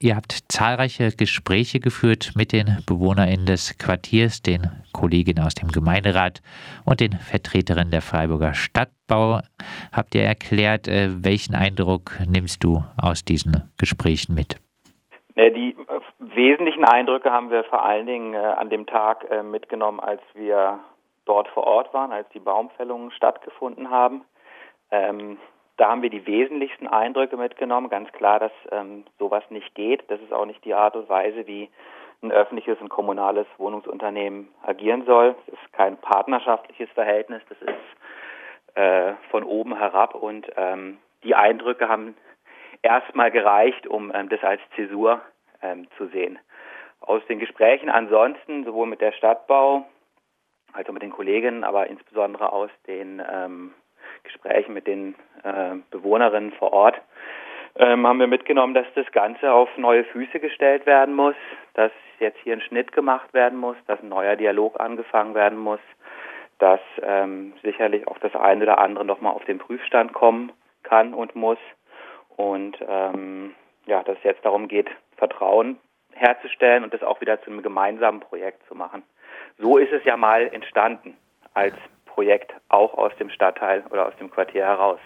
ihr habt zahlreiche Gespräche geführt mit den BewohnerInnen des Quartiers, den Kolleginnen aus dem Gemeinderat und den Vertreterinnen der Freiburger Stadtbau. Habt ihr erklärt, äh, welchen Eindruck nimmst du aus diesen Gesprächen mit? Die wesentlichen Eindrücke haben wir vor allen Dingen äh, an dem Tag äh, mitgenommen, als wir dort vor Ort waren, als die Baumfällungen stattgefunden haben. Da haben wir die wesentlichsten Eindrücke mitgenommen. Ganz klar, dass ähm, sowas nicht geht. Das ist auch nicht die Art und Weise, wie ein öffentliches und kommunales Wohnungsunternehmen agieren soll. Es ist kein partnerschaftliches Verhältnis. Das ist äh, von oben herab. Und ähm, die Eindrücke haben erstmal gereicht, um ähm, das als Zäsur ähm, zu sehen. Aus den Gesprächen ansonsten, sowohl mit der Stadtbau, also mit den Kolleginnen, aber insbesondere aus den ähm, Gesprächen mit den äh, Bewohnerinnen vor Ort ähm, haben wir mitgenommen, dass das Ganze auf neue Füße gestellt werden muss, dass jetzt hier ein Schnitt gemacht werden muss, dass ein neuer Dialog angefangen werden muss, dass ähm, sicherlich auch das eine oder andere nochmal auf den Prüfstand kommen kann und muss und ähm, ja, dass es jetzt darum geht, Vertrauen herzustellen und das auch wieder zu einem gemeinsamen Projekt zu machen. So ist es ja mal entstanden als Projekt auch aus dem Stadtteil oder aus dem Quartier heraus.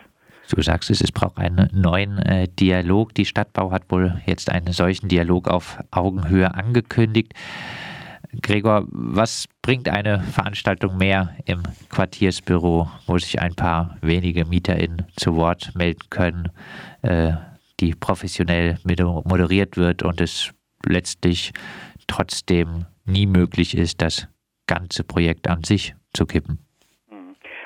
Du sagst es, es braucht einen neuen äh, Dialog. Die Stadtbau hat wohl jetzt einen solchen Dialog auf Augenhöhe angekündigt. Gregor, was bringt eine Veranstaltung mehr im Quartiersbüro, wo sich ein paar wenige MieterInnen zu Wort melden können, äh, die professionell moderiert wird und es letztlich trotzdem nie möglich ist, das ganze Projekt an sich zu kippen?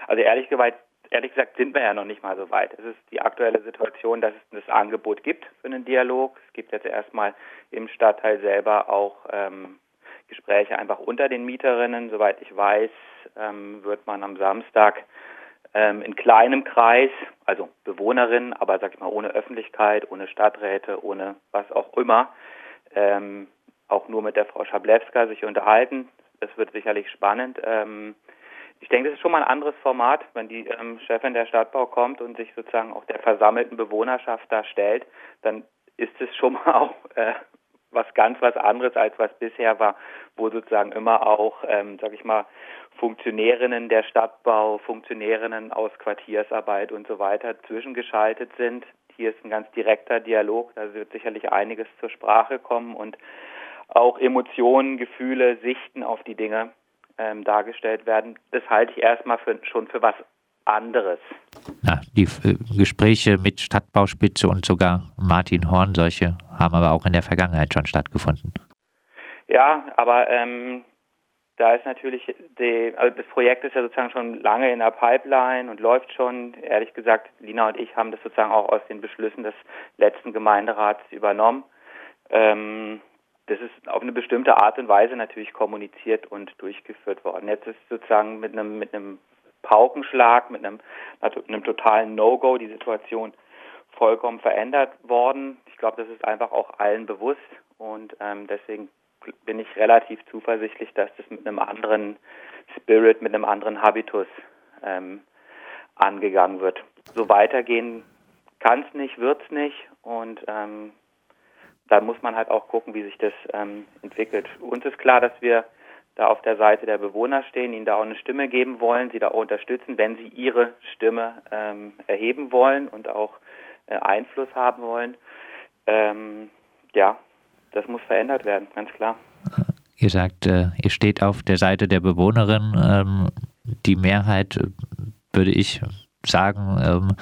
Also ehrlich gesagt, ehrlich gesagt sind wir ja noch nicht mal so weit. Es ist die aktuelle Situation, dass es das Angebot gibt für einen Dialog. Es gibt jetzt erstmal im Stadtteil selber auch ähm, Gespräche einfach unter den Mieterinnen. Soweit ich weiß, ähm, wird man am Samstag ähm, in kleinem Kreis, also Bewohnerinnen, aber sag ich mal ohne Öffentlichkeit, ohne Stadträte, ohne was auch immer, ähm, auch nur mit der Frau Schablewska sich unterhalten. Das wird sicherlich spannend. Ich denke, das ist schon mal ein anderes Format, wenn die ähm, Chefin der Stadtbau kommt und sich sozusagen auch der versammelten Bewohnerschaft da stellt, dann ist es schon mal auch äh, was ganz was anderes als was bisher war, wo sozusagen immer auch, ähm, sag ich mal, Funktionärinnen der Stadtbau, Funktionärinnen aus Quartiersarbeit und so weiter zwischengeschaltet sind. Hier ist ein ganz direkter Dialog, da wird sicherlich einiges zur Sprache kommen und auch Emotionen, Gefühle, Sichten auf die Dinge ähm, dargestellt werden, das halte ich erstmal für, schon für was anderes. Ja, die äh, Gespräche mit Stadtbauspitze und sogar Martin Horn, solche haben aber auch in der Vergangenheit schon stattgefunden. Ja, aber ähm, da ist natürlich die, also das Projekt ist ja sozusagen schon lange in der Pipeline und läuft schon. Ehrlich gesagt, Lina und ich haben das sozusagen auch aus den Beschlüssen des letzten Gemeinderats übernommen. Ähm, das ist auf eine bestimmte Art und Weise natürlich kommuniziert und durchgeführt worden. Jetzt ist sozusagen mit einem, mit einem Paukenschlag, mit einem, einem totalen No-Go die Situation vollkommen verändert worden. Ich glaube, das ist einfach auch allen bewusst und ähm, deswegen bin ich relativ zuversichtlich, dass das mit einem anderen Spirit, mit einem anderen Habitus ähm, angegangen wird. So weitergehen kann es nicht, wird es nicht und ähm, da muss man halt auch gucken, wie sich das ähm, entwickelt. Uns ist klar, dass wir da auf der Seite der Bewohner stehen, ihnen da auch eine Stimme geben wollen, sie da auch unterstützen, wenn sie ihre Stimme ähm, erheben wollen und auch äh, Einfluss haben wollen. Ähm, ja, das muss verändert werden, ganz klar. Ihr sagt, äh, ihr steht auf der Seite der Bewohnerin. Ähm, die Mehrheit, äh, würde ich sagen, ähm,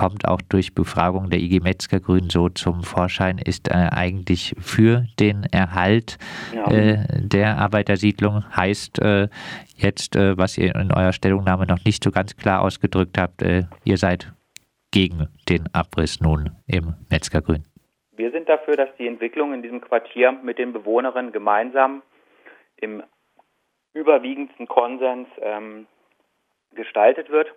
kommt auch durch Befragung der IG Metzger Grün so zum Vorschein, ist äh, eigentlich für den Erhalt ja. äh, der Arbeitersiedlung. Heißt äh, jetzt, äh, was ihr in eurer Stellungnahme noch nicht so ganz klar ausgedrückt habt, äh, ihr seid gegen den Abriss nun im Metzger Grün. Wir sind dafür, dass die Entwicklung in diesem Quartier mit den Bewohnerinnen gemeinsam im überwiegendsten Konsens ähm, gestaltet wird.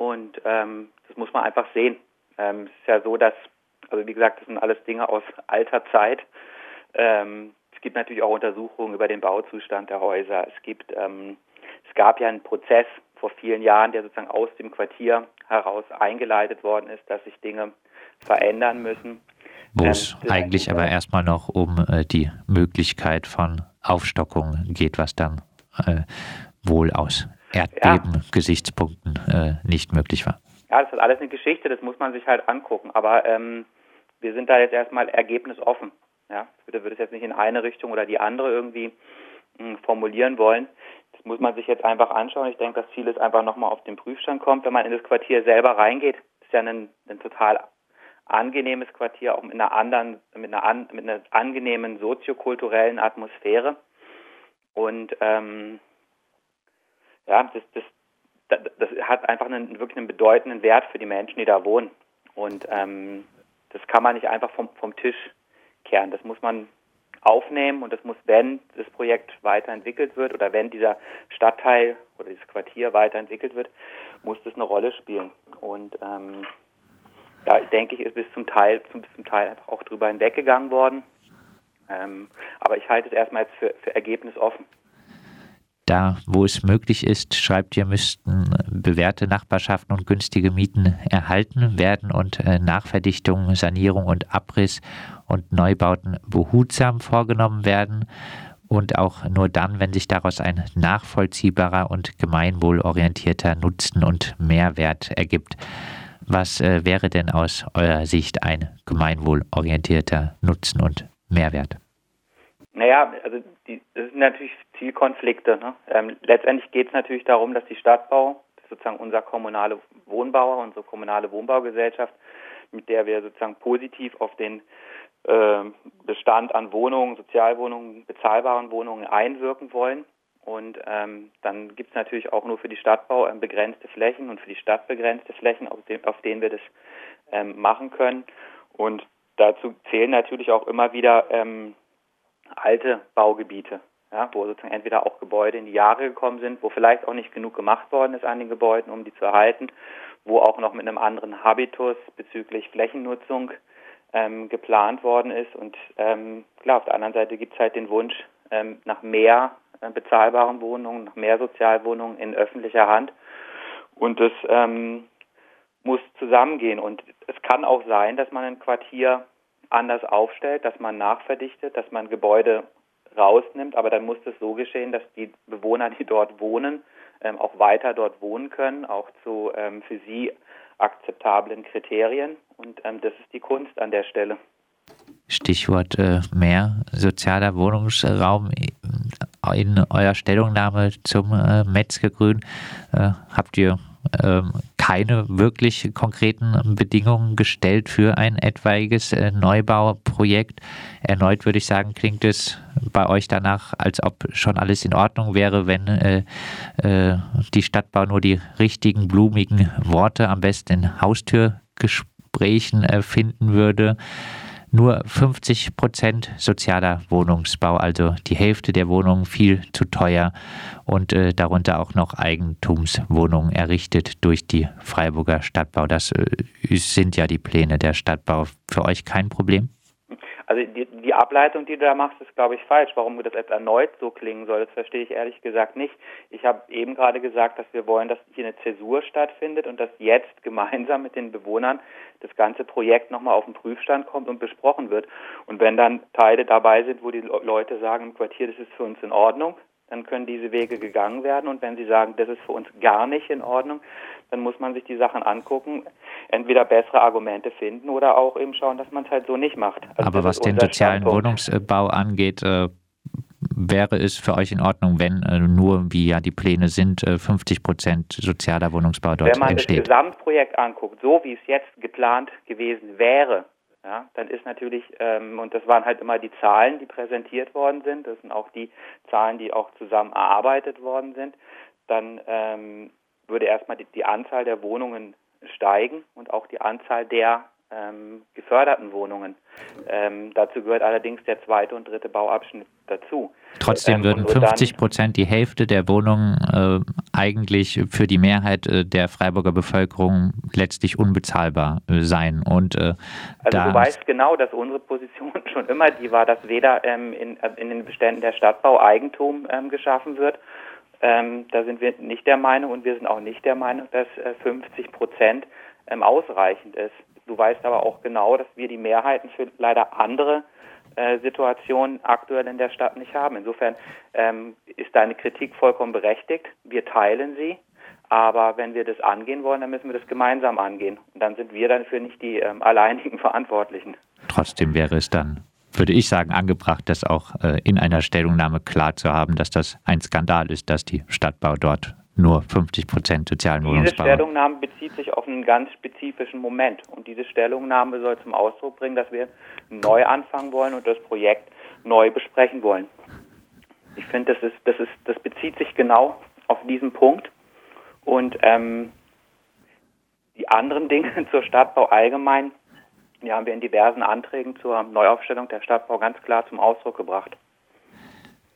Und ähm, das muss man einfach sehen. Ähm, es ist ja so, dass, also wie gesagt, das sind alles Dinge aus alter Zeit. Ähm, es gibt natürlich auch Untersuchungen über den Bauzustand der Häuser. Es gibt, ähm, es gab ja einen Prozess vor vielen Jahren, der sozusagen aus dem Quartier heraus eingeleitet worden ist, dass sich Dinge verändern müssen. wo ähm, es eigentlich aber erstmal noch um äh, die Möglichkeit von Aufstockung geht, was dann äh, wohl aus Erdbeben-Gesichtspunkten äh, nicht möglich war. Ja, das ist alles eine Geschichte, das muss man sich halt angucken. Aber ähm, wir sind da jetzt erstmal ergebnisoffen. Ja, würde, würde es jetzt nicht in eine Richtung oder die andere irgendwie mh, hm, formulieren wollen. Das muss man sich jetzt einfach anschauen. Ich denke, das Ziel ist einfach nochmal auf den Prüfstand kommt. Wenn man in das Quartier selber reingeht, ist ja ein, ein total angenehmes Quartier, auch mit einer anderen, mit einer, an, mit einer angenehmen soziokulturellen Atmosphäre. Und ähm, ja, das, das, das hat einfach einen wirklich einen bedeutenden Wert für die Menschen, die da wohnen. Und ähm, das kann man nicht einfach vom, vom Tisch kehren. Das muss man aufnehmen und das muss, wenn das Projekt weiterentwickelt wird oder wenn dieser Stadtteil oder dieses Quartier weiterentwickelt wird, muss das eine Rolle spielen. Und ähm, da denke ich, ist bis zum Teil, bis zum Teil einfach auch drüber hinweggegangen worden. Ähm, aber ich halte es erstmal jetzt für, für ergebnisoffen. Da, wo es möglich ist, schreibt ihr, müssten bewährte Nachbarschaften und günstige Mieten erhalten werden und äh, Nachverdichtung, Sanierung und Abriss und Neubauten behutsam vorgenommen werden und auch nur dann, wenn sich daraus ein nachvollziehbarer und gemeinwohlorientierter Nutzen und Mehrwert ergibt. Was äh, wäre denn aus eurer Sicht ein gemeinwohlorientierter Nutzen und Mehrwert? Naja, also die, das sind natürlich Zielkonflikte. Ne? Ähm, letztendlich geht es natürlich darum, dass die Stadtbau, sozusagen unser kommunale Wohnbauer, unsere kommunale Wohnbaugesellschaft, mit der wir sozusagen positiv auf den äh, Bestand an Wohnungen, Sozialwohnungen, bezahlbaren Wohnungen einwirken wollen. Und ähm, dann gibt es natürlich auch nur für die Stadtbau ähm, begrenzte Flächen und für die Stadt begrenzte Flächen, auf, dem, auf denen wir das ähm, machen können. Und dazu zählen natürlich auch immer wieder ähm, alte Baugebiete, ja, wo sozusagen entweder auch Gebäude in die Jahre gekommen sind, wo vielleicht auch nicht genug gemacht worden ist an den Gebäuden, um die zu erhalten, wo auch noch mit einem anderen Habitus bezüglich Flächennutzung ähm, geplant worden ist. Und ähm, klar, auf der anderen Seite gibt es halt den Wunsch ähm, nach mehr äh, bezahlbaren Wohnungen, nach mehr Sozialwohnungen in öffentlicher Hand. Und das ähm, muss zusammengehen. Und es kann auch sein, dass man ein Quartier anders aufstellt, dass man nachverdichtet, dass man Gebäude rausnimmt, aber dann muss das so geschehen, dass die Bewohner, die dort wohnen, ähm, auch weiter dort wohnen können, auch zu ähm, für sie akzeptablen Kriterien. Und ähm, das ist die Kunst an der Stelle. Stichwort äh, mehr sozialer Wohnungsraum. In eurer Stellungnahme zum äh, Metzgergrün äh, habt ihr ähm, keine wirklich konkreten Bedingungen gestellt für ein etwaiges äh, Neubauprojekt. Erneut würde ich sagen, klingt es bei euch danach, als ob schon alles in Ordnung wäre, wenn äh, äh, die Stadtbau nur die richtigen blumigen Worte am besten in Haustürgesprächen finden würde nur 50 Prozent sozialer Wohnungsbau, also die Hälfte der Wohnungen viel zu teuer und äh, darunter auch noch Eigentumswohnungen errichtet durch die Freiburger Stadtbau. Das äh, sind ja die Pläne der Stadtbau. Für euch kein Problem? Also die, die Ableitung, die du da machst, ist, glaube ich, falsch. Warum das jetzt erneut so klingen soll, das verstehe ich ehrlich gesagt nicht. Ich habe eben gerade gesagt, dass wir wollen, dass hier eine Zäsur stattfindet und dass jetzt gemeinsam mit den Bewohnern das ganze Projekt nochmal auf den Prüfstand kommt und besprochen wird. Und wenn dann Teile dabei sind, wo die Leute sagen im Quartier, das ist für uns in Ordnung, dann können diese Wege gegangen werden. Und wenn Sie sagen, das ist für uns gar nicht in Ordnung, dann muss man sich die Sachen angucken, entweder bessere Argumente finden oder auch eben schauen, dass man es halt so nicht macht. Also Aber was den sozialen Standpunkt. Wohnungsbau angeht, äh, wäre es für euch in Ordnung, wenn äh, nur, wie ja die Pläne sind, äh, 50 Prozent sozialer Wohnungsbau dort entsteht? Wenn man entsteht. das Gesamtprojekt anguckt, so wie es jetzt geplant gewesen wäre, ja, dann ist natürlich, ähm, und das waren halt immer die Zahlen, die präsentiert worden sind, das sind auch die Zahlen, die auch zusammen erarbeitet worden sind, dann ähm, würde erstmal die, die Anzahl der Wohnungen steigen und auch die Anzahl der ähm, geförderten Wohnungen. Ähm, dazu gehört allerdings der zweite und dritte Bauabschnitt dazu. Trotzdem ähm, würden 50 Prozent, die Hälfte der Wohnungen äh, eigentlich für die Mehrheit äh, der Freiburger Bevölkerung letztlich unbezahlbar äh, sein. Und, äh, also du weißt genau, dass unsere Position schon immer die war, dass weder ähm, in, äh, in, den Beständen der Stadtbau Eigentum ähm, geschaffen wird. Ähm, da sind wir nicht der Meinung und wir sind auch nicht der Meinung, dass 50 Prozent ausreichend ist Du weißt aber auch genau, dass wir die Mehrheiten für leider andere äh, Situationen aktuell in der Stadt nicht haben. Insofern ähm, ist deine Kritik vollkommen berechtigt. Wir teilen sie. Aber wenn wir das angehen wollen, dann müssen wir das gemeinsam angehen. Und dann sind wir dafür nicht die ähm, alleinigen Verantwortlichen. Trotzdem wäre es dann, würde ich sagen, angebracht, das auch äh, in einer Stellungnahme klar zu haben, dass das ein Skandal ist, dass die Stadtbau dort nur 50 Prozent sozialen Wohnungsbau. Diese Stellungnahme bezieht sich auf einen ganz spezifischen Moment. Und diese Stellungnahme soll zum Ausdruck bringen, dass wir neu anfangen wollen und das Projekt neu besprechen wollen. Ich finde, das ist, das ist, das bezieht sich genau auf diesen Punkt. Und ähm, die anderen Dinge zur Stadtbau allgemein, die haben wir in diversen Anträgen zur Neuaufstellung der Stadtbau ganz klar zum Ausdruck gebracht.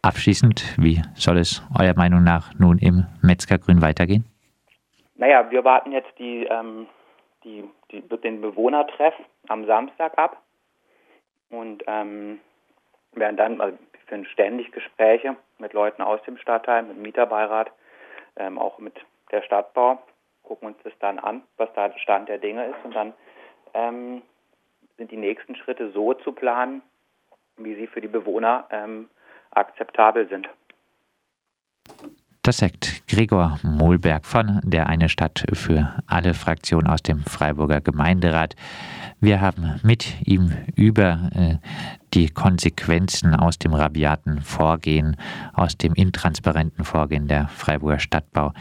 Abschließend, wie soll es eurer Meinung nach nun im Metzgergrün weitergehen? Naja, wir warten jetzt die, ähm, die, die, den Bewohnertreff am Samstag ab und ähm, werden dann, also wir führen ständig Gespräche mit Leuten aus dem Stadtteil, mit dem Mieterbeirat, ähm, auch mit der Stadtbau, gucken uns das dann an, was da Stand der Dinge ist und dann ähm, sind die nächsten Schritte so zu planen, wie sie für die Bewohner ähm, akzeptabel sind. Das sagt Gregor Mohlberg von der Eine Stadt für alle Fraktionen aus dem Freiburger Gemeinderat. Wir haben mit ihm über äh, die Konsequenzen aus dem rabiaten Vorgehen, aus dem intransparenten Vorgehen der Freiburger Stadtbau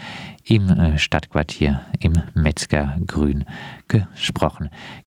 im äh, Stadtquartier im Metzgergrün gesprochen.